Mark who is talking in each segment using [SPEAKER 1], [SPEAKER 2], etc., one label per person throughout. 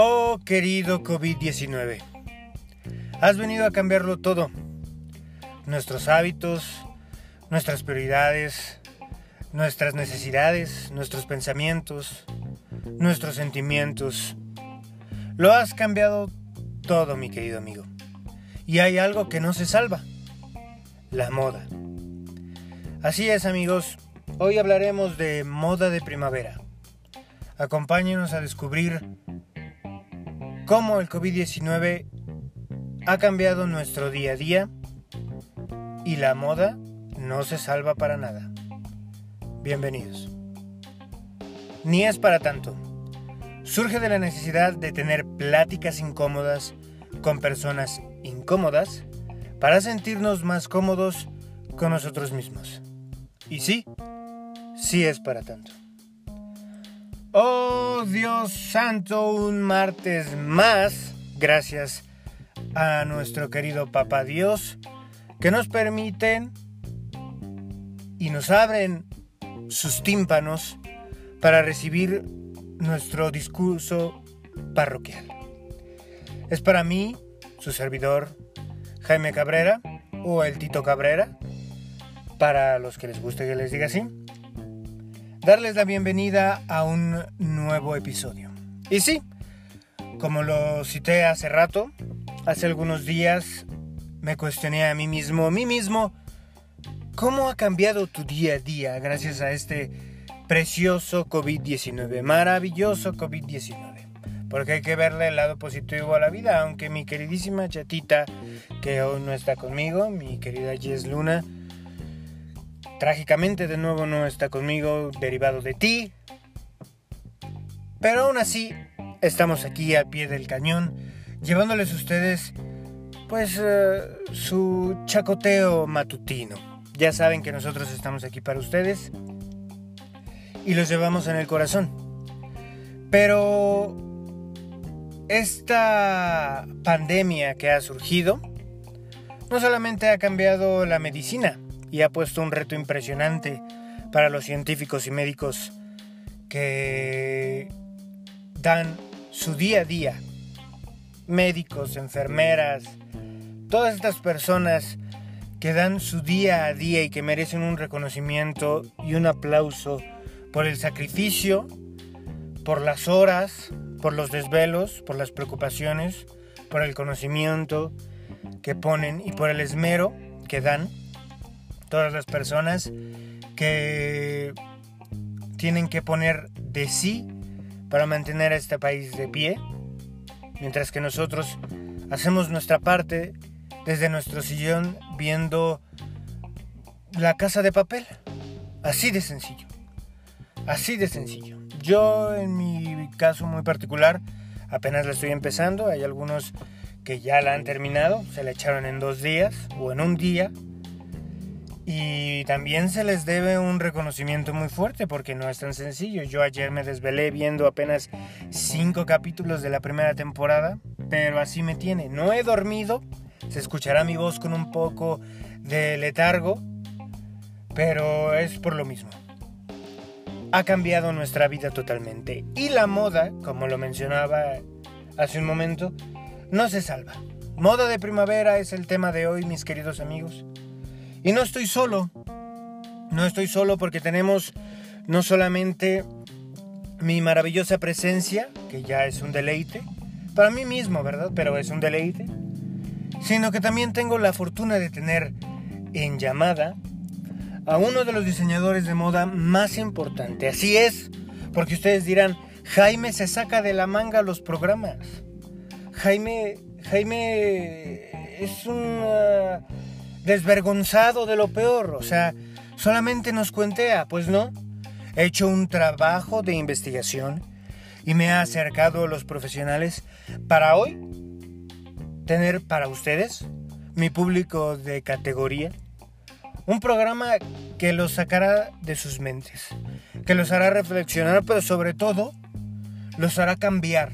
[SPEAKER 1] Oh querido COVID-19, has venido a cambiarlo todo. Nuestros hábitos, nuestras prioridades, nuestras necesidades, nuestros pensamientos, nuestros sentimientos. Lo has cambiado todo, mi querido amigo. Y hay algo que no se salva. La moda. Así es, amigos. Hoy hablaremos de moda de primavera. Acompáñenos a descubrir cómo el COVID-19 ha cambiado nuestro día a día y la moda no se salva para nada. Bienvenidos. Ni es para tanto. Surge de la necesidad de tener pláticas incómodas con personas incómodas para sentirnos más cómodos con nosotros mismos. Y sí, sí es para tanto. Oh Dios santo, un martes más, gracias a nuestro querido Papá Dios, que nos permiten y nos abren sus tímpanos para recibir nuestro discurso parroquial. Es para mí, su servidor, Jaime Cabrera, o el Tito Cabrera, para los que les guste que les diga así, darles la bienvenida a un nuevo episodio. Y sí, como lo cité hace rato, hace algunos días me cuestioné a mí mismo, a mí mismo, ¿cómo ha cambiado tu día a día gracias a este precioso COVID-19, maravilloso COVID-19? Porque hay que verle el lado positivo a la vida, aunque mi queridísima chatita, que hoy no está conmigo, mi querida Jess Luna, Trágicamente de nuevo no está conmigo, derivado de ti. Pero aún así, estamos aquí al pie del cañón, llevándoles a ustedes, pues, eh, su chacoteo matutino. Ya saben que nosotros estamos aquí para ustedes y los llevamos en el corazón. Pero esta pandemia que ha surgido no solamente ha cambiado la medicina, y ha puesto un reto impresionante para los científicos y médicos que dan su día a día. Médicos, enfermeras, todas estas personas que dan su día a día y que merecen un reconocimiento y un aplauso por el sacrificio, por las horas, por los desvelos, por las preocupaciones, por el conocimiento que ponen y por el esmero que dan todas las personas que tienen que poner de sí para mantener a este país de pie, mientras que nosotros hacemos nuestra parte desde nuestro sillón viendo la casa de papel. Así de sencillo. Así de sencillo. Yo en mi caso muy particular apenas la estoy empezando. Hay algunos que ya la han terminado. Se la echaron en dos días o en un día. Y también se les debe un reconocimiento muy fuerte porque no es tan sencillo. Yo ayer me desvelé viendo apenas cinco capítulos de la primera temporada, pero así me tiene. No he dormido, se escuchará mi voz con un poco de letargo, pero es por lo mismo. Ha cambiado nuestra vida totalmente. Y la moda, como lo mencionaba hace un momento, no se salva. Moda de primavera es el tema de hoy, mis queridos amigos. Y no estoy solo. No estoy solo porque tenemos no solamente mi maravillosa presencia, que ya es un deleite, para mí mismo, ¿verdad? Pero es un deleite. Sino que también tengo la fortuna de tener en llamada a uno de los diseñadores de moda más importante. Así es, porque ustedes dirán, Jaime se saca de la manga los programas. Jaime, Jaime es un desvergonzado de lo peor, o sea, solamente nos cuentea, pues no. He hecho un trabajo de investigación y me ha acercado a los profesionales para hoy tener para ustedes, mi público de categoría, un programa que los sacará de sus mentes, que los hará reflexionar, pero sobre todo los hará cambiar.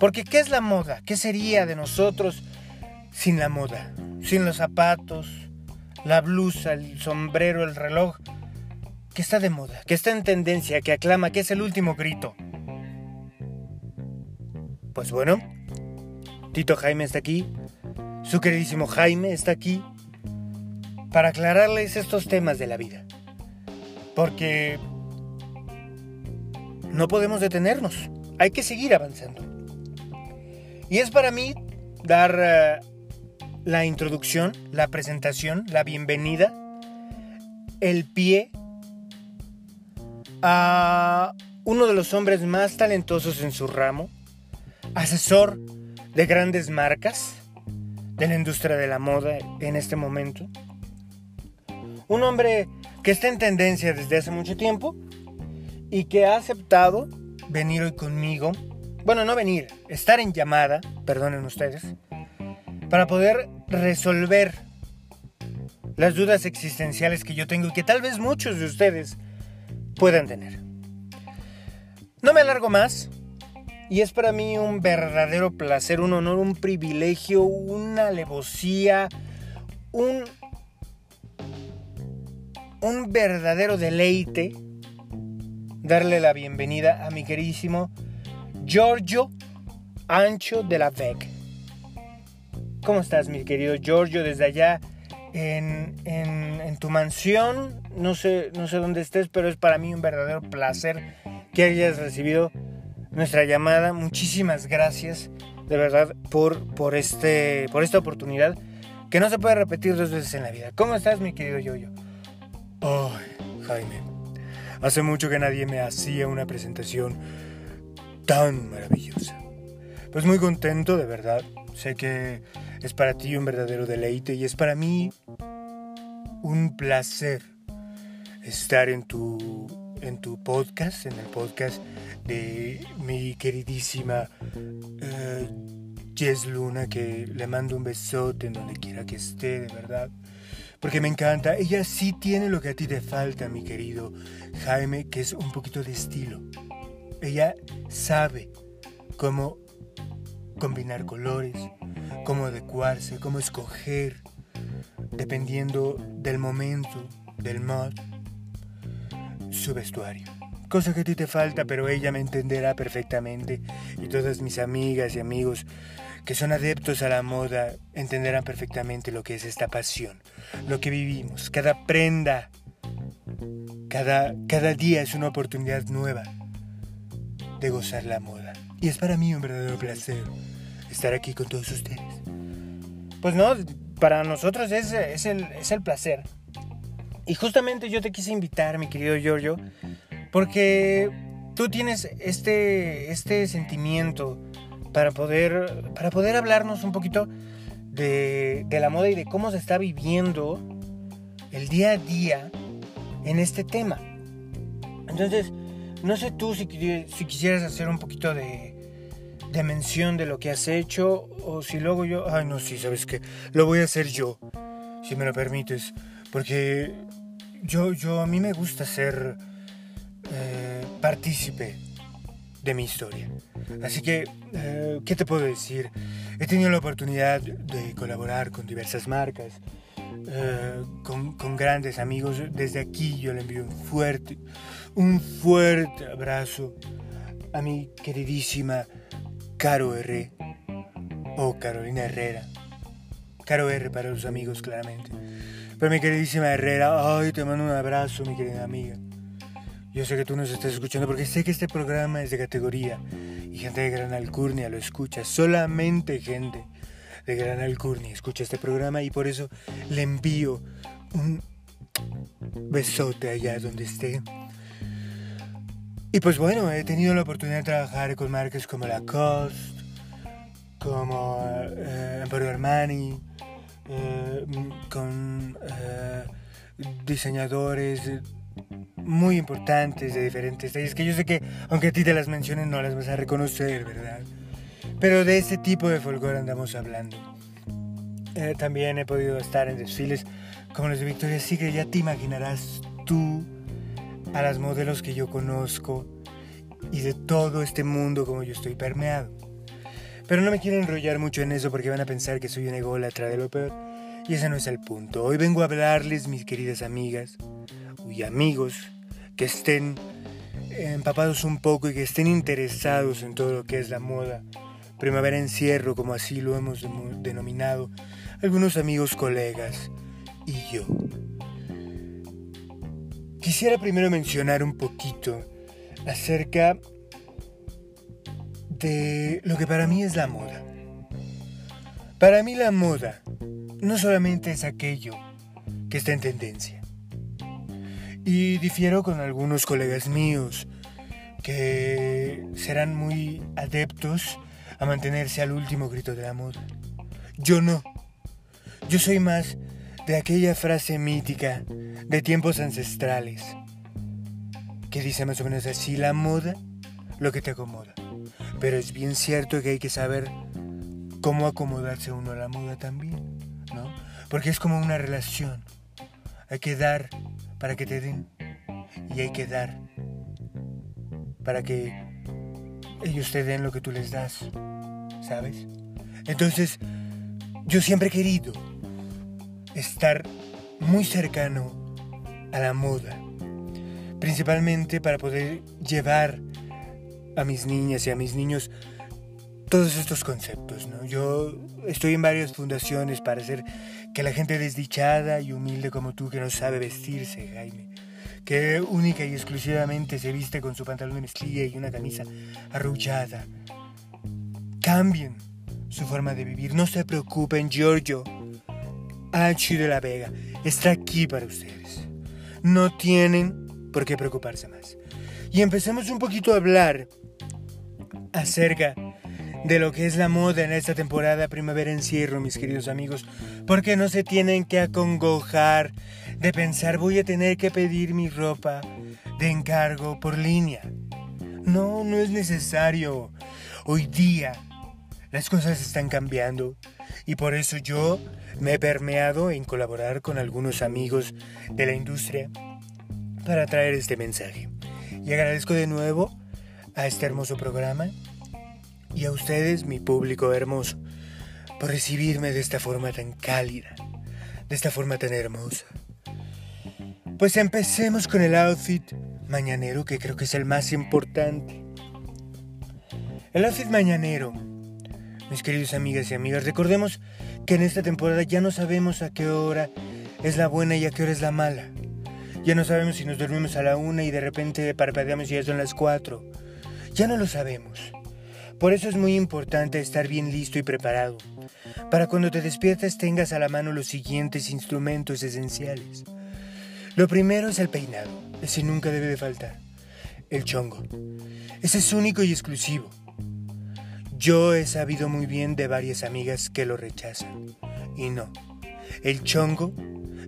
[SPEAKER 1] Porque ¿qué es la moda? ¿Qué sería de nosotros sin la moda? sin los zapatos, la blusa, el sombrero, el reloj, que está de moda, que está en tendencia, que aclama, que es el último grito. pues bueno, Tito Jaime está aquí, su queridísimo Jaime está aquí para aclararles estos temas de la vida. Porque no podemos detenernos, hay que seguir avanzando. Y es para mí dar eh, la introducción, la presentación, la bienvenida, el pie a uno de los hombres más talentosos en su ramo, asesor de grandes marcas de la industria de la moda en este momento. Un hombre que está en tendencia desde hace mucho tiempo y que ha aceptado venir hoy conmigo. Bueno, no venir, estar en llamada, perdonen ustedes, para poder resolver las dudas existenciales que yo tengo y que tal vez muchos de ustedes puedan tener. No me alargo más y es para mí un verdadero placer, un honor, un privilegio, una alevosía, un, un verdadero deleite darle la bienvenida a mi queridísimo Giorgio Ancho de la VEC. ¿Cómo estás, mi querido Giorgio? Desde allá en, en, tu mansión. No sé, no sé dónde estés, pero es para mí un verdadero placer que hayas recibido nuestra llamada. Muchísimas gracias, de verdad, por, por, este, por esta oportunidad que no se puede repetir dos veces en la vida. ¿Cómo estás, mi querido Yoyo? Ay, Jaime. Hace mucho que nadie me hacía una presentación tan maravillosa. Pues muy contento, de verdad. Sé que es para ti un verdadero deleite y es para mí un placer estar en tu, en tu podcast, en el podcast de mi queridísima uh, Jess Luna, que le mando un besote en donde quiera que esté, de verdad. Porque me encanta. Ella sí tiene lo que a ti te falta, mi querido Jaime, que es un poquito de estilo. Ella sabe cómo combinar colores, cómo adecuarse, cómo escoger, dependiendo del momento, del mod, su vestuario. Cosa que a ti te falta, pero ella me entenderá perfectamente y todas mis amigas y amigos que son adeptos a la moda entenderán perfectamente lo que es esta pasión, lo que vivimos. Cada prenda, cada, cada día es una oportunidad nueva de gozar la moda. Y es para mí un verdadero placer estar aquí con todos ustedes. Pues no, para nosotros es, el, es el placer. Y justamente yo te quise invitar, mi querido Giorgio, porque tú tienes este, este sentimiento para poder, para poder hablarnos un poquito de, de la moda y de cómo se está viviendo el día a día en este tema. Entonces, no sé tú si, si quisieras hacer un poquito de, de mención de lo que has hecho o si luego yo... Ay, no, sí, sabes que lo voy a hacer yo, si me lo permites, porque yo, yo a mí me gusta ser eh, partícipe de mi historia. Así que, eh, ¿qué te puedo decir? He tenido la oportunidad de colaborar con diversas marcas, eh, con, con, grandes amigos. Desde aquí yo le envío un fuerte, un fuerte abrazo a mi queridísima Caro R. O Carolina Herrera. Caro R para los amigos, claramente. Pero mi queridísima Herrera, ay, te mando un abrazo, mi querida amiga. Yo sé que tú nos estás escuchando porque sé que este programa es de categoría y gente de Gran Alcurnia lo escucha. Solamente gente de Gran Alcurnia escucha este programa y por eso le envío un besote allá donde esté. Y pues bueno, he tenido la oportunidad de trabajar con marcas como Lacoste, como eh, Emporio Armani, eh, con eh, diseñadores muy importantes de diferentes talles, que yo sé que aunque a ti te las mencionen no las vas a reconocer, ¿verdad? Pero de ese tipo de folclore andamos hablando. también he podido estar en desfiles como los de Victoria's Secret, ya te imaginarás tú a las modelos que yo conozco y de todo este mundo como yo estoy permeado. Pero no me quiero enrollar mucho en eso porque van a pensar que soy un ególatra de lo peor. Y ese no es el punto. Hoy vengo a hablarles, mis queridas amigas y amigos, que estén empapados un poco y que estén interesados en todo lo que es la moda primavera encierro, como así lo hemos denominado algunos amigos, colegas y yo. Quisiera primero mencionar un poquito acerca de lo que para mí es la moda. Para mí la moda no solamente es aquello que está en tendencia. Y difiero con algunos colegas míos que serán muy adeptos a mantenerse al último grito de la moda. Yo no. Yo soy más de aquella frase mítica de tiempos ancestrales que dice más o menos así, la moda, lo que te acomoda. Pero es bien cierto que hay que saber cómo acomodarse uno a la moda también, ¿no? Porque es como una relación. Hay que dar para que te den y hay que dar para que ellos te den lo que tú les das, ¿sabes? Entonces, yo siempre he querido estar muy cercano a la moda, principalmente para poder llevar a mis niñas y a mis niños todos estos conceptos. ¿no? Yo estoy en varias fundaciones para hacer que la gente desdichada y humilde como tú, que no sabe vestirse, Jaime, que única y exclusivamente se viste con su pantalón de mezclilla y una camisa arrullada, cambien su forma de vivir. No se preocupen, Giorgio. H de la Vega está aquí para ustedes. No tienen por qué preocuparse más. Y empecemos un poquito a hablar acerca de lo que es la moda en esta temporada primavera encierro, mis queridos amigos, porque no se tienen que acongojar de pensar voy a tener que pedir mi ropa de encargo por línea. No, no es necesario. Hoy día las cosas están cambiando y por eso yo me he permeado en colaborar con algunos amigos de la industria para traer este mensaje. Y agradezco de nuevo a este hermoso programa y a ustedes, mi público hermoso, por recibirme de esta forma tan cálida, de esta forma tan hermosa. Pues empecemos con el outfit mañanero que creo que es el más importante. El outfit mañanero, mis queridos amigas y amigas, recordemos que en esta temporada ya no sabemos a qué hora es la buena y a qué hora es la mala. Ya no sabemos si nos dormimos a la una y de repente parpadeamos y ya son las cuatro. Ya no lo sabemos. Por eso es muy importante estar bien listo y preparado, para cuando te despiertas tengas a la mano los siguientes instrumentos esenciales. Lo primero es el peinado, ese nunca debe de faltar. El chongo, ese es único y exclusivo. Yo he sabido muy bien de varias amigas que lo rechazan. Y no, el chongo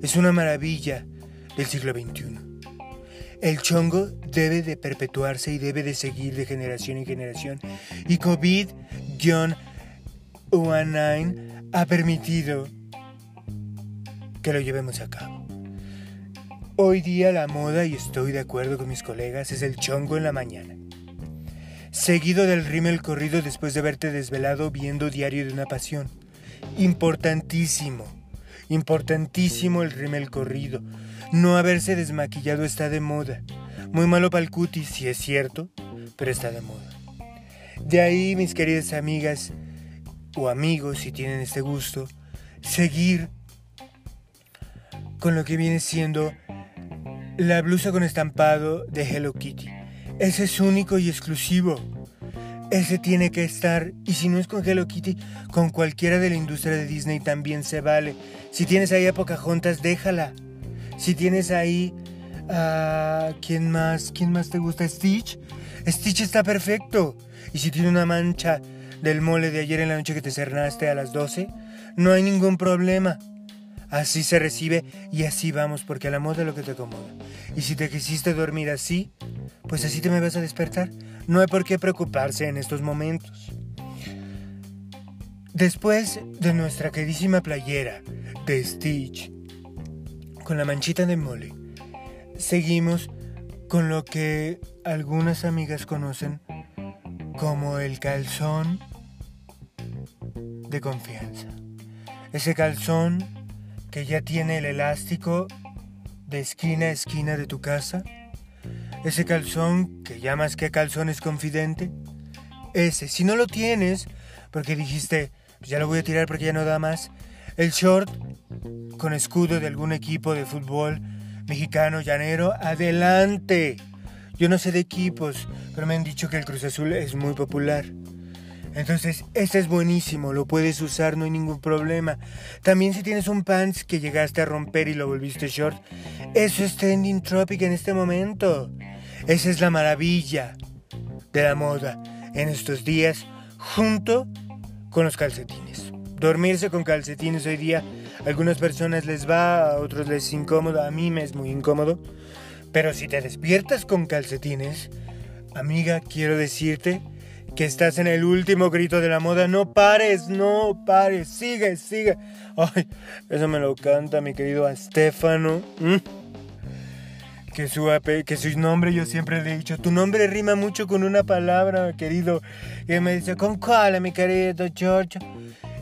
[SPEAKER 1] es una maravilla del siglo XXI. El chongo debe de perpetuarse y debe de seguir de generación en generación. Y COVID-19 ha permitido que lo llevemos a cabo. Hoy día la moda, y estoy de acuerdo con mis colegas, es el chongo en la mañana. Seguido del rímel corrido después de haberte desvelado viendo Diario de una Pasión. Importantísimo, importantísimo el rímel corrido no haberse desmaquillado está de moda. Muy malo para el cutis, si es cierto, pero está de moda. De ahí, mis queridas amigas o amigos, si tienen este gusto, seguir con lo que viene siendo la blusa con estampado de Hello Kitty. Ese es único y exclusivo. Ese tiene que estar, y si no es con Hello Kitty, con cualquiera de la industria de Disney también se vale. Si tienes ahí a Pocahontas, déjala. Si tienes ahí a... ¿Quién más? ¿Quién más te gusta? Stitch. Stitch está perfecto. Y si tiene una mancha del mole de ayer en la noche que te cernaste a las 12, no hay ningún problema. Así se recibe y así vamos, porque a la moda es lo que te acomoda. Y si te quisiste dormir así, pues así te me vas a despertar. No hay por qué preocuparse en estos momentos. Después de nuestra queridísima playera de Stitch, con la manchita de mole, seguimos con lo que algunas amigas conocen como el calzón de confianza. Ese calzón que ya tiene el elástico de esquina a esquina de tu casa. Ese calzón que ya más que calzón es confidente. Ese, si no lo tienes, porque dijiste, pues ya lo voy a tirar porque ya no da más. El short con escudo de algún equipo de fútbol mexicano llanero, adelante. Yo no sé de equipos, pero me han dicho que el Cruz Azul es muy popular. Entonces, este es buenísimo, lo puedes usar, no hay ningún problema. También si tienes un pants que llegaste a romper y lo volviste short, eso es trending tropic en este momento. Esa es la maravilla de la moda en estos días, junto con los calcetines. Dormirse con calcetines hoy día, a algunas personas les va, a otros les es incómodo, a mí me es muy incómodo. Pero si te despiertas con calcetines, amiga, quiero decirte que estás en el último grito de la moda. No pares, no pares, sigue, sigue. Ay, eso me lo canta mi querido Estefano. Que su, que su nombre yo siempre le he dicho, tu nombre rima mucho con una palabra, querido. Y él me dice, ¿con cuál, mi querido George?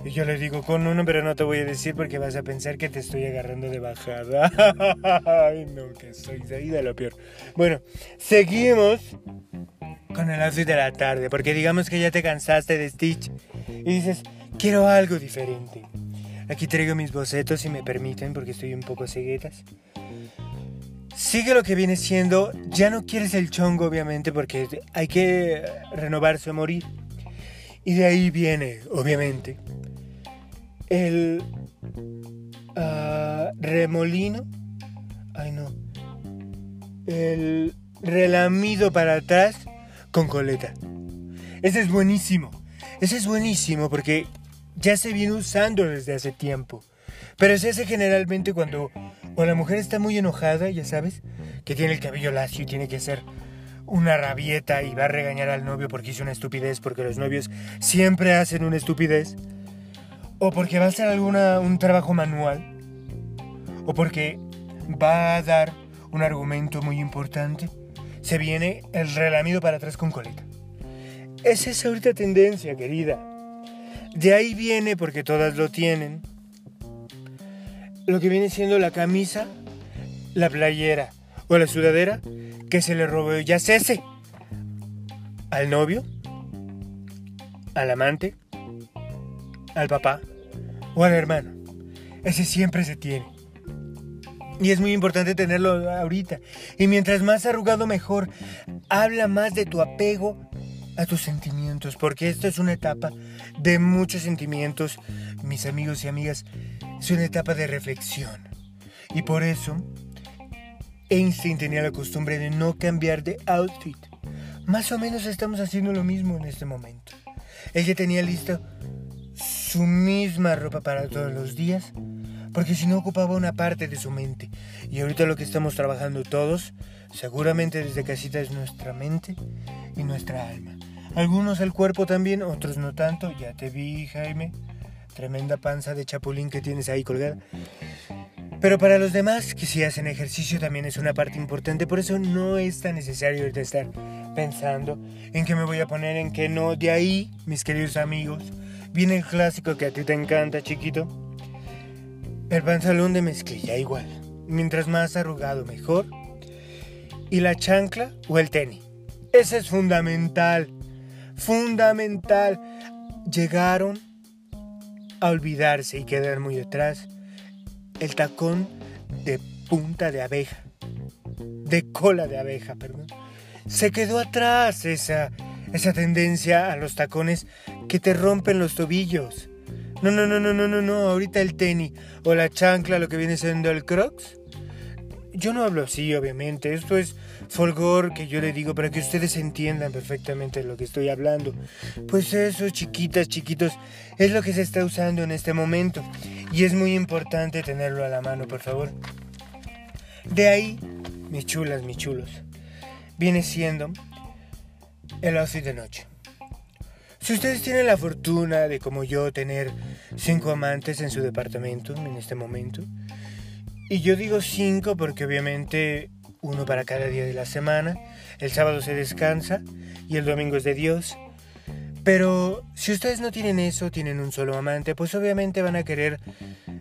[SPEAKER 1] Y yo le digo, con uno, pero no te voy a decir porque vas a pensar que te estoy agarrando de bajada. Ay, no, que soy de lo peor. Bueno, seguimos con el outfit de la tarde, porque digamos que ya te cansaste de Stitch y dices, quiero algo diferente. Aquí traigo mis bocetos si me permiten, porque estoy un poco ceguetas. Sigue lo que viene siendo, ya no quieres el chongo obviamente porque hay que renovarse o morir. Y de ahí viene, obviamente, el uh, remolino. Ay no. El relamido para atrás con coleta. Ese es buenísimo. Ese es buenísimo porque ya se viene usando desde hace tiempo. Pero se hace generalmente cuando o la mujer está muy enojada, ya sabes, que tiene el cabello lacio y tiene que hacer una rabieta y va a regañar al novio porque hizo una estupidez, porque los novios siempre hacen una estupidez, o porque va a hacer alguna, un trabajo manual, o porque va a dar un argumento muy importante se viene el relamido para atrás con coleta. Esa es ahorita tendencia, querida. De ahí viene, porque todas lo tienen, lo que viene siendo la camisa, la playera o la sudadera que se le robó ya cese al novio, al amante, al papá o al hermano. Ese siempre se tiene. Y es muy importante tenerlo ahorita. Y mientras más arrugado mejor, habla más de tu apego a tus sentimientos, porque esta es una etapa de muchos sentimientos, mis amigos y amigas, es una etapa de reflexión. Y por eso, Einstein tenía la costumbre de no cambiar de outfit. Más o menos estamos haciendo lo mismo en este momento. Ella tenía lista su misma ropa para todos los días, porque si no ocupaba una parte de su mente. Y ahorita lo que estamos trabajando todos, seguramente desde casita es nuestra mente y nuestra alma. Algunos el cuerpo también, otros no tanto. Ya te vi, Jaime. Tremenda panza de chapulín que tienes ahí colgada. Pero para los demás que si hacen ejercicio también es una parte importante, por eso no es tan necesario estar pensando en qué me voy a poner, en qué no. De ahí, mis queridos amigos, viene el clásico que a ti te encanta, chiquito el pantalón de mezclilla igual. Mientras más arrugado mejor. Y la chancla o el tenis. Ese es fundamental. Fundamental. Llegaron a olvidarse y quedar muy detrás el tacón de punta de abeja. De cola de abeja, perdón. Se quedó atrás esa, esa tendencia a los tacones que te rompen los tobillos. No, no, no, no, no, no, no. Ahorita el tenis o la chancla, lo que viene siendo el crocs. Yo no hablo así, obviamente. Esto es folgor que yo le digo para que ustedes entiendan perfectamente lo que estoy hablando. Pues eso, chiquitas, chiquitos, es lo que se está usando en este momento. Y es muy importante tenerlo a la mano, por favor. De ahí, mis chulas, mis chulos, viene siendo el outfit de noche. Si ustedes tienen la fortuna de, como yo, tener cinco amantes en su departamento en este momento, y yo digo cinco porque obviamente uno para cada día de la semana, el sábado se descansa y el domingo es de Dios. Pero si ustedes no tienen eso, tienen un solo amante, pues obviamente van a querer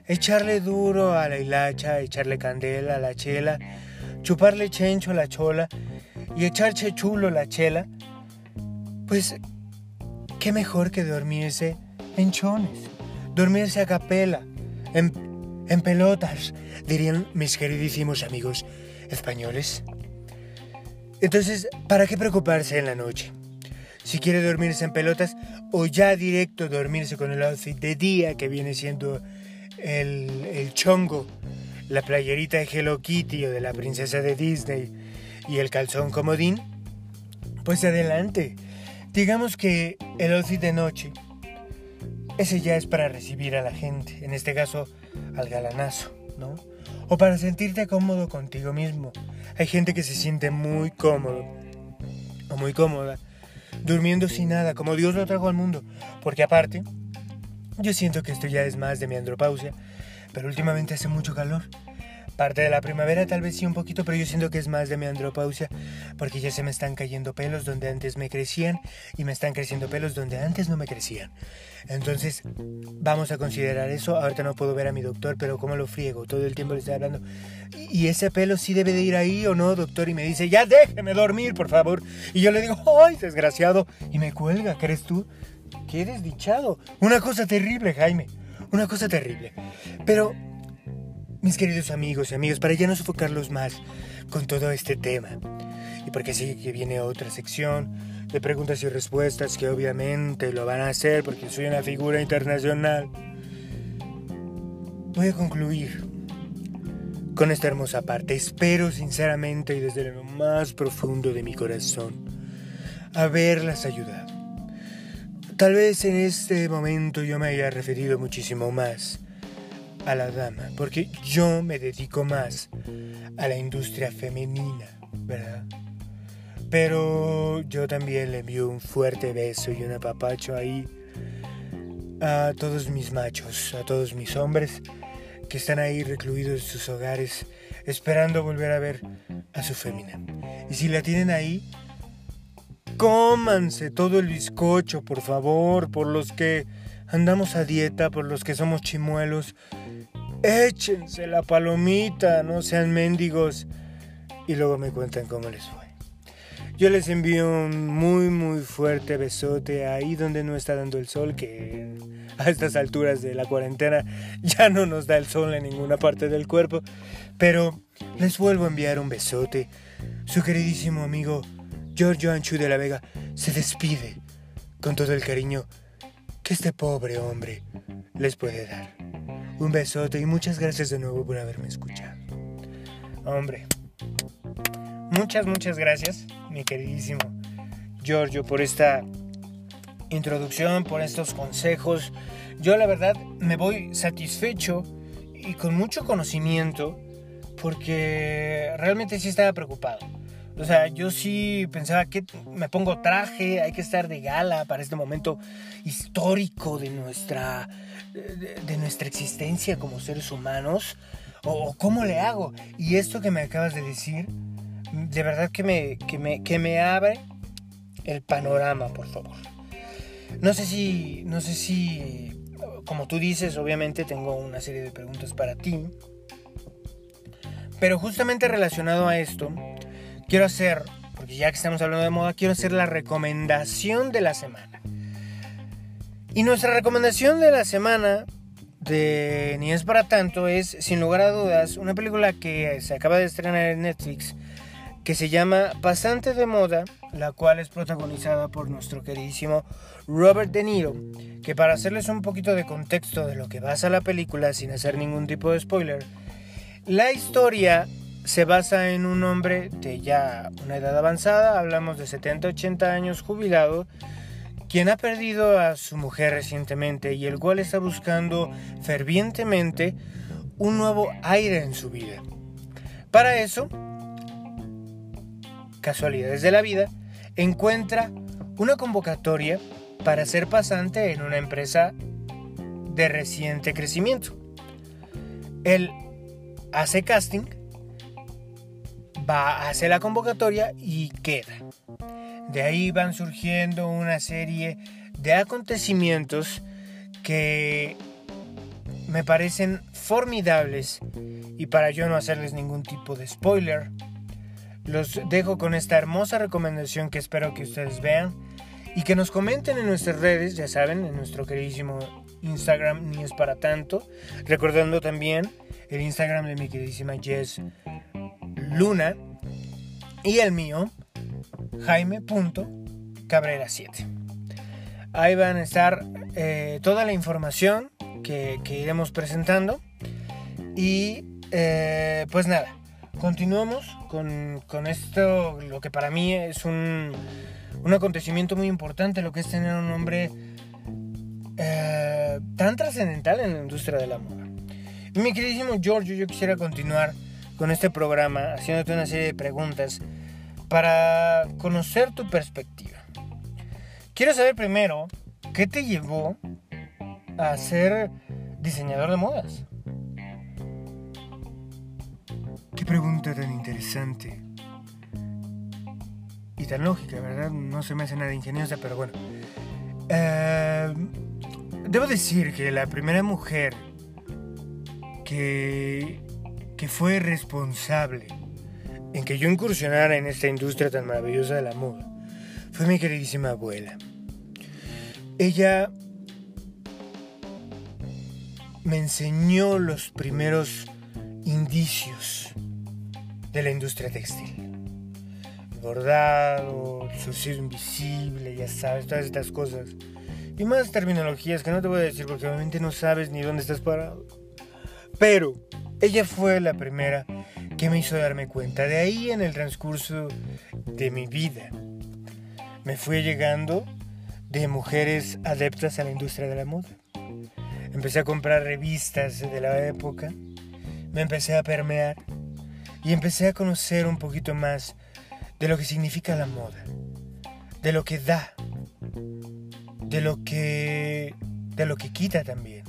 [SPEAKER 1] echarle duro a la hilacha, echarle candela a la chela, chuparle chencho a la chola y echarche chulo la chela. Pues qué mejor que dormirse en chones, dormirse a capela, en, en pelotas, dirían mis queridísimos amigos españoles. Entonces, ¿para qué preocuparse en la noche? Si quiere dormirse en pelotas o ya directo dormirse con el outfit de día que viene siendo el, el chongo, la playerita de Hello Kitty o de la princesa de Disney y el calzón comodín, pues adelante. Digamos que el outfit de noche, ese ya es para recibir a la gente, en este caso al galanazo, ¿no? O para sentirte cómodo contigo mismo. Hay gente que se siente muy cómodo o muy cómoda durmiendo sin nada, como Dios lo trajo al mundo. Porque aparte, yo siento que esto ya es más de mi andropausia, pero últimamente hace mucho calor Parte de la primavera tal vez sí un poquito, pero yo siento que es más de mi andropausia, porque ya se me están cayendo pelos donde antes me crecían y me están creciendo pelos donde antes no me crecían. Entonces, vamos a considerar eso. Ahorita no puedo ver a mi doctor, pero ¿cómo lo friego? Todo el tiempo le estoy hablando. ¿Y ese pelo sí debe de ir ahí o no, doctor? Y me dice, ya déjeme dormir, por favor. Y yo le digo, ¡ay, desgraciado! Y me cuelga, ¿crees tú? ¡Qué desdichado! Una cosa terrible, Jaime. Una cosa terrible. Pero mis queridos amigos y amigos, para ya no sofocarlos más con todo este tema. Y porque sí que viene otra sección de preguntas y respuestas que obviamente lo van a hacer porque soy una figura internacional. Voy a concluir con esta hermosa parte. Espero sinceramente y desde lo más profundo de mi corazón haberlas ayudado. Tal vez en este momento yo me haya referido muchísimo más a la dama, porque yo me dedico más a la industria femenina, ¿verdad? Pero yo también le envío un fuerte beso y un apapacho ahí a todos mis machos, a todos mis hombres que están ahí recluidos en sus hogares esperando volver a ver a su fémina. Y si la tienen ahí, cómanse todo el bizcocho, por favor, por los que andamos a dieta, por los que somos chimuelos, échense la palomita, no sean mendigos y luego me cuentan cómo les fue. Yo les envío un muy muy fuerte besote ahí donde no está dando el sol, que a estas alturas de la cuarentena ya no nos da el sol en ninguna parte del cuerpo, pero les vuelvo a enviar un besote. Su queridísimo amigo Giorgio Anchu de la Vega se despide con todo el cariño que este pobre hombre les puede dar. Un besote y muchas gracias de nuevo por haberme escuchado. Hombre, muchas, muchas gracias, mi queridísimo Giorgio, por esta introducción, por estos consejos. Yo la verdad me voy satisfecho y con mucho conocimiento porque realmente sí estaba preocupado. O sea, yo sí pensaba que me pongo traje, hay que estar de gala para este momento histórico de nuestra, de, nuestra existencia como seres humanos. O, cómo le hago. Y esto que me acabas de decir, de verdad que me, que me, que me abre el panorama, por favor. No sé si, no sé si, como tú dices, obviamente tengo una serie de preguntas para ti. Pero justamente relacionado a esto, quiero hacer, porque ya que estamos hablando de moda, quiero hacer la recomendación de la semana. Y nuestra recomendación de la semana de Ni es para tanto es, sin lugar a dudas, una película que se acaba de estrenar en Netflix que se llama Pasante de Moda, la cual es protagonizada por nuestro queridísimo Robert De Niro, que para hacerles un poquito de contexto de lo que basa la película sin hacer ningún tipo de spoiler, la historia se basa en un hombre de ya una edad avanzada, hablamos de 70-80 años jubilado, quien ha perdido a su mujer recientemente y el cual está buscando fervientemente un nuevo aire en su vida. Para eso, casualidades de la vida, encuentra una convocatoria para ser pasante en una empresa de reciente crecimiento. Él hace casting va a hacer la convocatoria y queda. De ahí van surgiendo una serie de acontecimientos que me parecen formidables y para yo no hacerles ningún tipo de spoiler, los dejo con esta hermosa recomendación que espero que ustedes vean y que nos comenten en nuestras redes, ya saben, en nuestro queridísimo Instagram, ni es para tanto. Recordando también el Instagram de mi queridísima Jess Luna y el mío, jaime.cabrera7. Ahí van a estar eh, toda la información que, iremos presentando. Y eh, pues nada, continuamos con, con, esto, lo que para mí es un, un acontecimiento muy importante, lo que es tener un hombre eh, tan trascendental en la industria de la moda. mi queridísimo Giorgio, yo quisiera continuar con este programa haciéndote una serie de preguntas para conocer tu perspectiva. Quiero saber primero, ¿qué te llevó a ser diseñador de modas? Qué pregunta tan interesante y tan lógica, ¿verdad? No se me hace nada ingeniosa, pero bueno. Eh, debo decir que la primera mujer que, que fue responsable en que yo incursionara en esta industria tan maravillosa de la moda fue mi queridísima abuela. Ella me enseñó los primeros indicios de la industria textil bordado, sucio invisible, ya sabes, todas estas cosas. Y más terminologías que no te voy a decir porque obviamente no sabes ni dónde estás parado. Pero ella fue la primera que me hizo darme cuenta. De ahí en el transcurso de mi vida me fui llegando de mujeres adeptas a la industria de la moda. Empecé a comprar revistas de la época, me empecé a permear y empecé a conocer un poquito más de lo que significa la moda, de lo que da, de lo que de lo que quita también.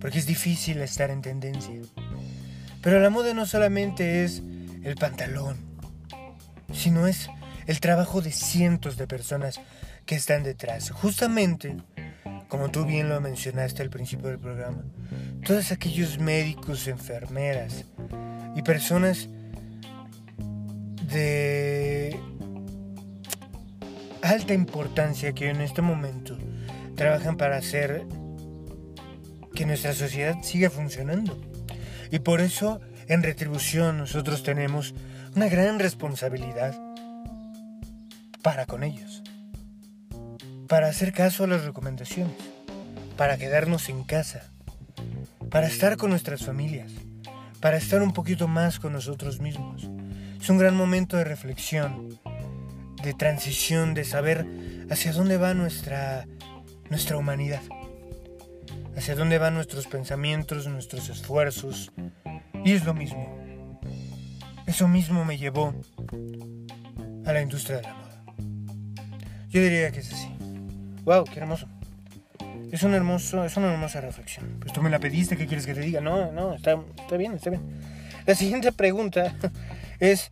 [SPEAKER 1] Porque es difícil estar en tendencia. Pero la moda no solamente es el pantalón, sino es el trabajo de cientos de personas que están detrás. Justamente, como tú bien lo mencionaste al principio del programa, todos aquellos médicos, enfermeras y personas de alta importancia que en este momento trabajan para hacer que nuestra sociedad siga funcionando. Y por eso, en retribución, nosotros tenemos una gran responsabilidad para con ellos. Para hacer caso a las recomendaciones. Para quedarnos en casa. Para estar con nuestras familias. Para estar un poquito más con nosotros mismos. Es un gran momento de reflexión, de transición, de saber hacia dónde va nuestra, nuestra humanidad, hacia dónde van nuestros pensamientos, nuestros esfuerzos. Y es lo mismo. Eso mismo me llevó a la industria de la moda. Yo diría que es así. ¡Wow! ¡Qué hermoso! Es, un hermoso, es una hermosa reflexión. Pues tú me la pediste, ¿qué quieres que te diga? No, no, está, está bien, está bien. La siguiente pregunta es,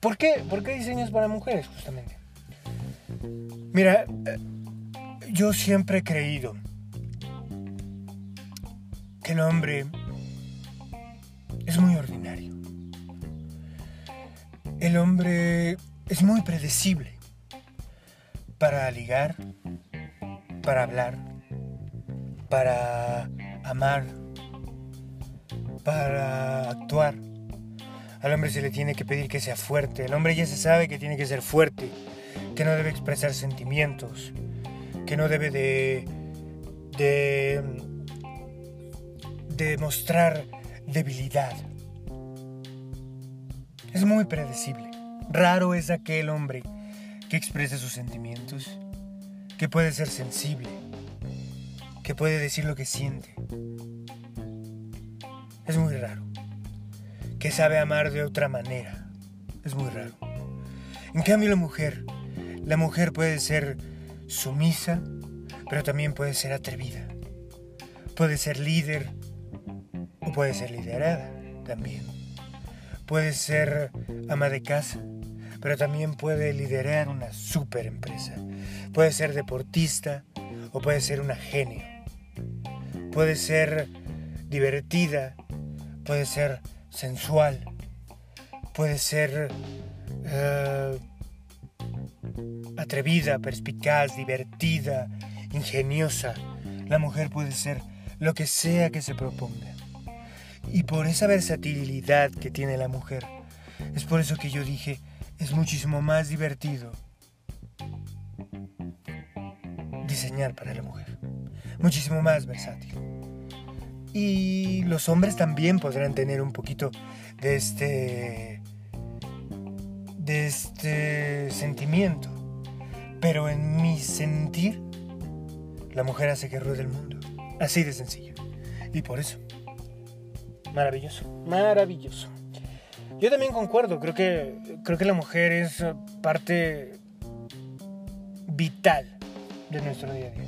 [SPEAKER 1] ¿por qué, ¿por qué diseños para mujeres justamente? Mira, eh, yo siempre he creído que el hombre es muy ordinario. El hombre es muy predecible para ligar, para hablar, para amar, para actuar. Al hombre se le tiene que pedir que sea fuerte. El hombre ya se sabe que tiene que ser fuerte, que no debe expresar sentimientos, que no debe de, de, de mostrar debilidad. Es muy predecible. Raro es aquel hombre que expresa sus sentimientos, que puede ser sensible, que puede decir lo que siente. Es muy raro que sabe amar de otra manera. Es muy raro. En cambio la mujer, la mujer puede ser sumisa, pero también puede ser atrevida. Puede ser líder puede ser liderada también. Puede ser ama de casa, pero también puede liderar una super empresa. Puede ser deportista o puede ser una genio. Puede ser divertida, puede ser puede ser eh, atrevida, perspicaz, divertida, ingeniosa. La mujer puede ser lo que sea que se proponga. Y por esa versatilidad que tiene la mujer, es por eso que yo dije, es muchísimo más divertido diseñar para la mujer. Muchísimo más versátil. Y los hombres también podrán tener un poquito de este de este sentimiento. Pero en mi sentir, la mujer hace que ruede el mundo. Así de sencillo. Y por eso. Maravilloso. Maravilloso. Yo también concuerdo. Creo que, creo que la mujer es parte vital de nuestro día a día.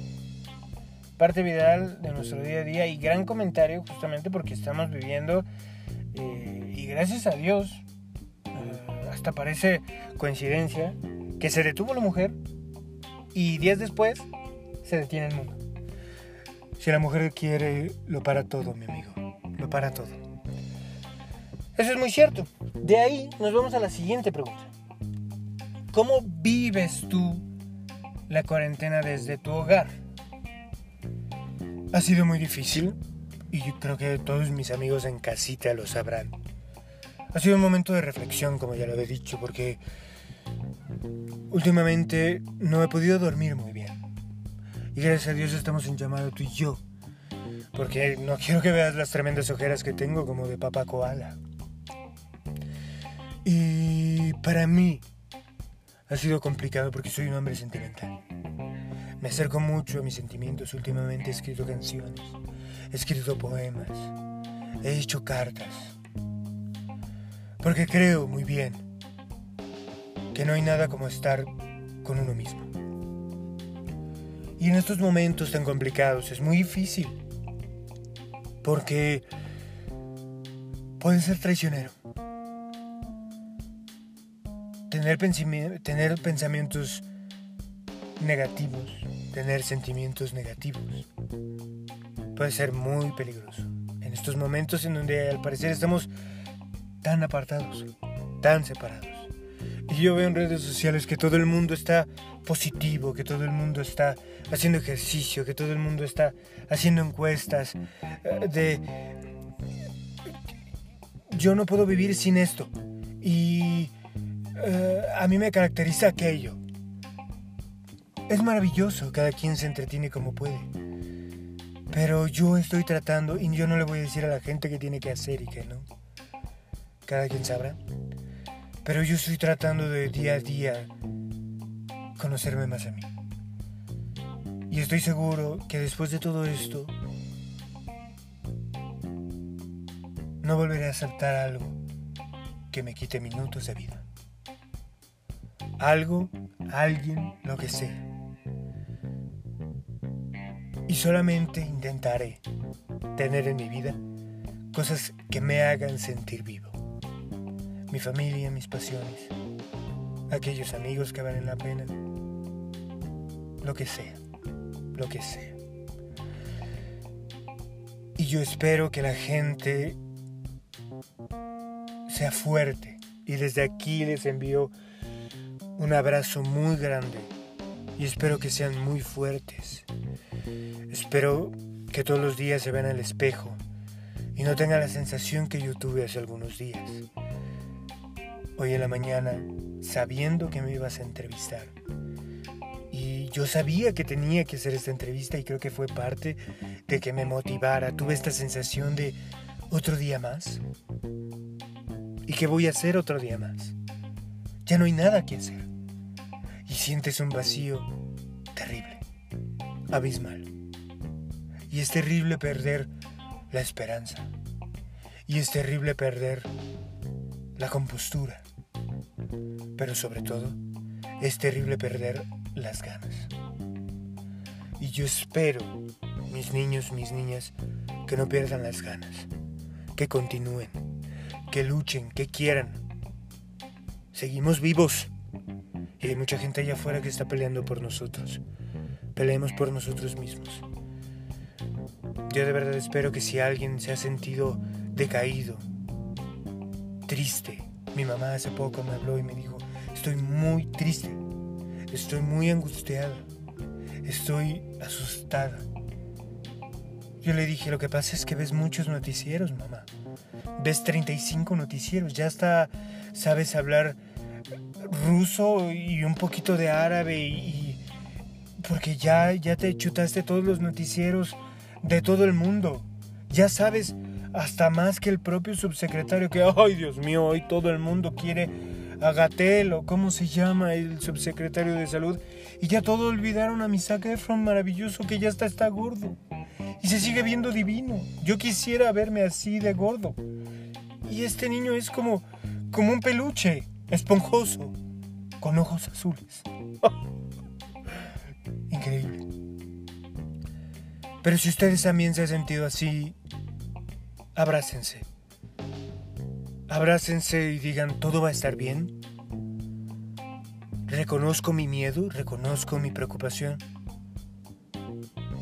[SPEAKER 1] Parte vital de nuestro día a día y gran comentario justamente porque estamos viviendo eh, y gracias a Dios hasta parece coincidencia que se detuvo la mujer y días después se detiene el mundo. Si la mujer quiere, lo para todo, mi amigo. Para todo. Eso es muy cierto. De ahí nos vamos a la siguiente pregunta. ¿Cómo vives tú la cuarentena desde tu hogar? Ha sido muy difícil y creo que todos mis amigos en casita lo sabrán. Ha sido un momento de reflexión, como ya lo he dicho, porque últimamente no he podido dormir muy bien. Y gracias a Dios estamos en llamado tú y yo. Porque no quiero que veas las tremendas ojeras que tengo como de papá koala. Y para mí ha sido complicado porque soy un hombre sentimental. Me acerco mucho a mis sentimientos. Últimamente he escrito canciones, he escrito poemas, he hecho cartas porque creo muy bien que no hay nada como estar con uno mismo. Y en estos momentos tan complicados es muy difícil. Porque puede ser traicionero. Tener, tener pensamientos negativos, tener sentimientos negativos, puede ser muy peligroso. En estos momentos en donde al parecer estamos tan apartados, tan separados. Y yo veo en redes sociales que todo el mundo está positivo, que todo el mundo está haciendo ejercicio, que todo el mundo está haciendo encuestas eh, de yo no puedo vivir sin esto. Y eh, a mí me caracteriza aquello. Es maravilloso, cada quien se entretiene como puede. Pero yo estoy tratando y yo no le voy a decir a la gente qué tiene que hacer y qué no cada quien sabrá. Pero yo estoy tratando de día a día conocerme más a mí. Y estoy seguro que después de todo esto, no volveré a aceptar algo que me quite minutos de vida. Algo, alguien, lo que sea. Y solamente intentaré tener en mi vida cosas que me hagan sentir vivo mi familia, mis pasiones, aquellos amigos que valen la pena, lo que sea, lo que sea. Y yo espero que la gente sea fuerte y desde aquí les envío un abrazo muy grande y espero que sean muy fuertes. Espero que todos los días se vean al espejo y no tengan la sensación que yo tuve hace algunos días hoy en la mañana sabiendo que me ibas a entrevistar. Y yo sabía que tenía que hacer esta entrevista y creo que fue parte de que me motivara. Tuve esta sensación de otro día más. ¿Y que voy a hacer otro día más? Ya no hay nada que hacer. Y sientes un vacío terrible, abismal. Y es terrible perder la esperanza. Y es terrible perder la compostura. Pero sobre todo, es terrible perder las ganas. Y yo espero, mis niños, mis niñas, que no pierdan las ganas, que continúen, que luchen, que quieran. Seguimos vivos. Y hay mucha gente allá afuera que está peleando por nosotros. Peleemos por nosotros mismos. Yo de verdad espero que si alguien se ha sentido decaído, triste, mi mamá hace poco me habló y me dijo, estoy muy triste, estoy muy angustiada, estoy asustada. Yo le dije, lo que pasa es que ves muchos noticieros, mamá. Ves 35 noticieros, ya hasta sabes hablar ruso y un poquito de árabe y, porque ya ya te chutaste todos los noticieros de todo el mundo. Ya sabes hasta más que el propio subsecretario que ay, Dios mío, hoy todo el mundo quiere a Gatel o cómo se llama el subsecretario de salud y ya todo olvidaron a mi Zac Efron maravilloso que ya está está gordo y se sigue viendo divino. Yo quisiera verme así de gordo. Y este niño es como, como un peluche, esponjoso, con ojos azules. Increíble. Pero si ustedes también se han sentido así, abrácense. Abrácense y digan, todo va a estar bien. Reconozco mi miedo, reconozco mi preocupación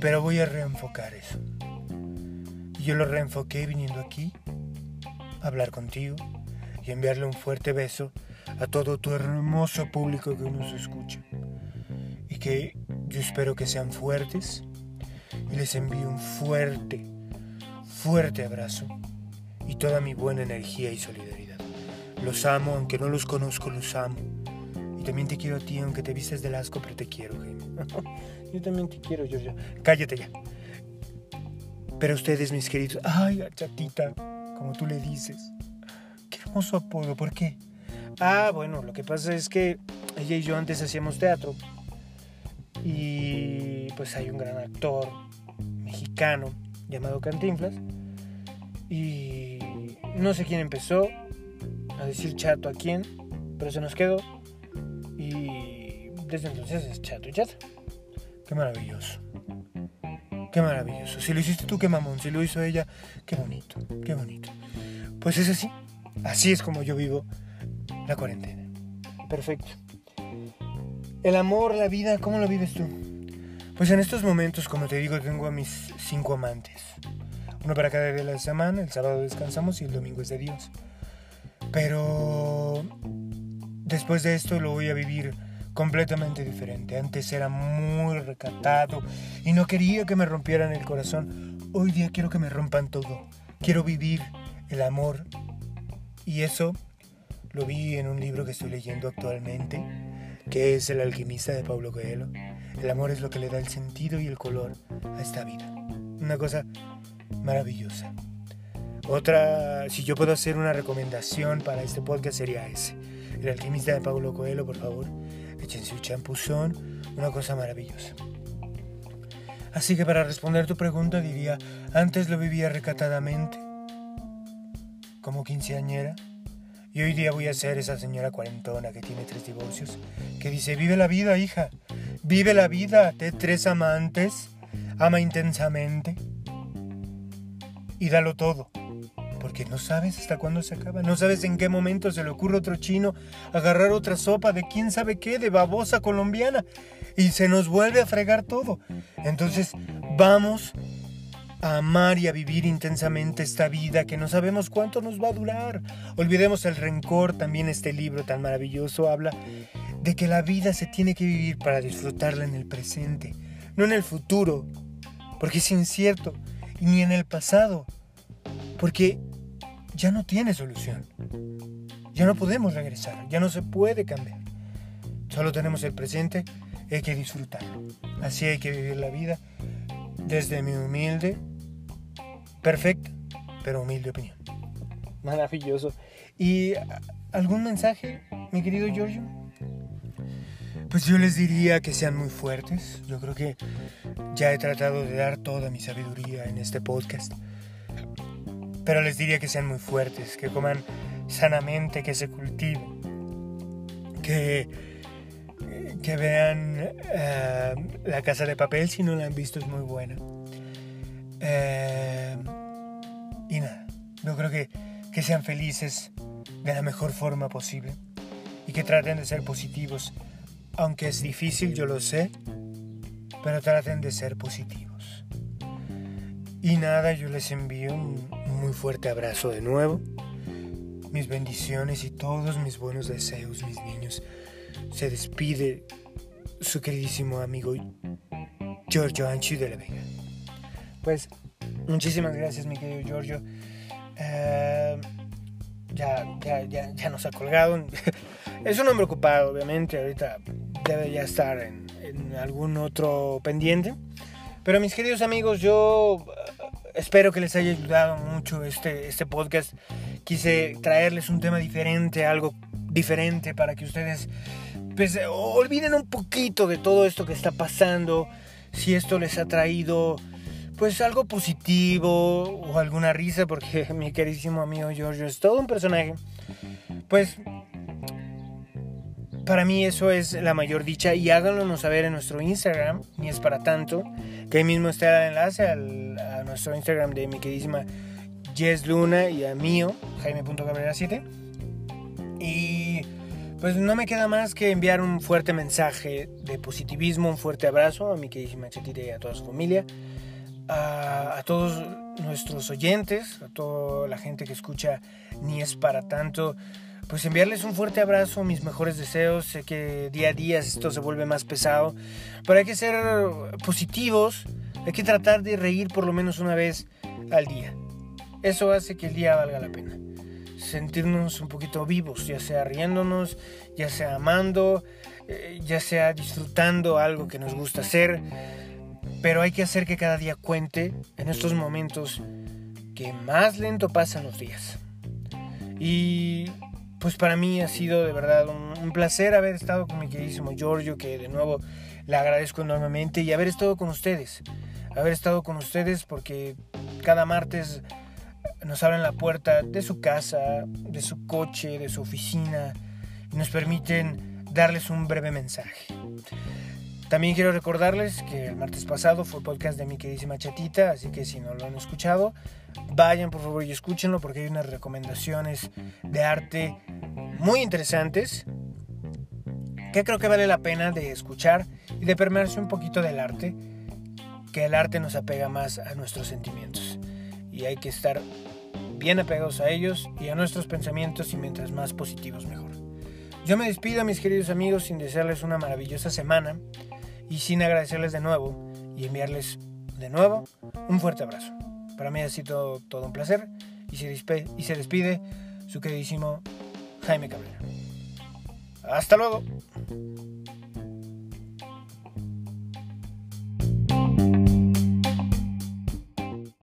[SPEAKER 1] pero voy a reenfocar eso. Y yo lo reenfoqué viniendo aquí, a hablar contigo y enviarle un fuerte beso a todo tu hermoso público que nos escucha. Y que yo espero que sean fuertes y les envío un fuerte, fuerte abrazo y toda mi buena energía y solidaridad. Los amo, aunque no los conozco, los amo. Y también te quiero a ti, aunque te vistes del asco, pero te quiero, Jaime. Yo también te quiero, Georgia. Cállate ya. Pero ustedes, mis queridos, ay, chatita, como tú le dices. Qué hermoso apodo, ¿por qué? Ah, bueno, lo que pasa es que ella y yo antes hacíamos teatro. Y pues hay un gran actor mexicano llamado Cantinflas. Y no sé quién empezó a decir chato a quién, pero se nos quedó. Y desde entonces es chato y chato. Qué maravilloso. Qué maravilloso. Si lo hiciste tú, qué mamón. Si lo hizo ella, qué bonito. Qué bonito. Pues es así. Así es como yo vivo la cuarentena. Perfecto. El amor, la vida, ¿cómo lo vives tú? Pues en estos momentos, como te digo, tengo a mis cinco amantes. Uno para cada día de la semana, el sábado descansamos y el domingo es de Dios. Pero después de esto lo voy a vivir completamente diferente. Antes era muy recatado y no quería que me rompieran el corazón. Hoy día quiero que me rompan todo. Quiero vivir el amor. Y eso lo vi en un libro que estoy leyendo actualmente, que es El alquimista de Pablo Coelho. El amor es lo que le da el sentido y el color a esta vida. Una cosa maravillosa. Otra, si yo puedo hacer una recomendación para este podcast sería ese. El alquimista de Pablo Coelho, por favor échense un champuzón, una cosa maravillosa. Así que para responder tu pregunta diría, antes lo vivía recatadamente, como quinceañera, y hoy día voy a ser esa señora cuarentona que tiene tres divorcios, que dice, vive la vida, hija, vive la vida, de tres amantes, ama intensamente y dalo todo porque no sabes hasta cuándo se acaba, no sabes en qué momento se le ocurre a otro chino agarrar otra sopa de quién sabe qué, de babosa colombiana, y se nos vuelve a fregar todo. Entonces vamos a amar y a vivir intensamente esta vida que no sabemos cuánto nos va a durar. Olvidemos el rencor, también este libro tan maravilloso habla de que la vida se tiene que vivir para disfrutarla en el presente, no en el futuro, porque es incierto, ni en el pasado, porque ya no tiene solución. Ya no podemos regresar, ya no se puede cambiar. Solo tenemos el presente, hay que disfrutarlo. Así hay que vivir la vida desde mi humilde, perfecta, pero humilde opinión. Maravilloso. ¿Y algún mensaje, mi querido Giorgio? Pues yo les diría que sean muy fuertes. Yo creo que ya he tratado de dar toda mi sabiduría en este podcast. Pero les diría que sean muy fuertes, que coman sanamente, que se cultiven, que, que vean eh, La Casa de Papel, si no la han visto es muy buena. Eh, y nada, yo creo que, que sean felices de la mejor forma posible y que traten de ser positivos, aunque es difícil, yo lo sé, pero traten de ser positivos. Y nada, yo les envío un, muy fuerte abrazo de nuevo. Mis bendiciones y todos mis buenos deseos, mis niños. Se despide su queridísimo amigo Giorgio Anchi de la Vega. Pues muchísimas gracias mi querido Giorgio. Eh, ya, ya, ya, ya, nos ha colgado. es un hombre ocupado, obviamente. Ahorita debe ya estar en algún otro pendiente. Pero mis queridos amigos, yo espero que les haya ayudado mucho este, este podcast. Quise traerles un tema diferente, algo diferente para que ustedes pues, olviden un poquito de todo esto que está pasando. Si esto les ha traído pues algo positivo o alguna risa, porque mi queridísimo amigo Giorgio es todo un personaje. Pues para mí eso es la mayor dicha y háganlo saber en nuestro Instagram, ni es para tanto, que ahí mismo está el enlace al, nuestro Instagram de mi queridísima Jess Luna y a mío, jaime.cabrera7. Y pues no me queda más que enviar un fuerte mensaje de positivismo, un fuerte abrazo a mi queridísima Chetita y a toda su familia, a, a todos nuestros oyentes, a toda la gente que escucha Ni es para tanto pues enviarles un fuerte abrazo, mis mejores deseos. Sé que día a día esto se vuelve más pesado, pero hay que ser positivos, hay que tratar de reír por lo menos una vez al día. Eso hace que el día valga la pena. Sentirnos un poquito vivos, ya sea riéndonos, ya sea amando, eh, ya sea disfrutando algo que nos gusta hacer, pero hay que hacer que cada día cuente en estos momentos que más lento pasan los días. Y pues para mí ha sido de verdad un, placer haber estado con mi queridísimo Giorgio, que de nuevo le agradezco enormemente, y haber estado con ustedes. Haber estado con ustedes porque cada martes nos abren la puerta de su casa, de su coche, de su oficina, y nos permiten darles un breve mensaje. También quiero recordarles que el martes pasado fue el podcast de mi queridísima chatita, así que si no lo han escuchado, vayan por favor y escúchenlo porque hay unas recomendaciones de arte muy interesantes que creo que vale la pena de escuchar y de permearse un poquito del arte, que el arte nos apega más a nuestros sentimientos y hay que estar bien apegados a ellos y a nuestros pensamientos y mientras más positivos mejor. Yo me despido mis queridos amigos sin desearles una maravillosa semana y sin agradecerles de nuevo y enviarles de nuevo un fuerte abrazo. Para mí ha sido todo un placer y se, despide, y se despide su queridísimo Jaime Cabrera. Hasta luego.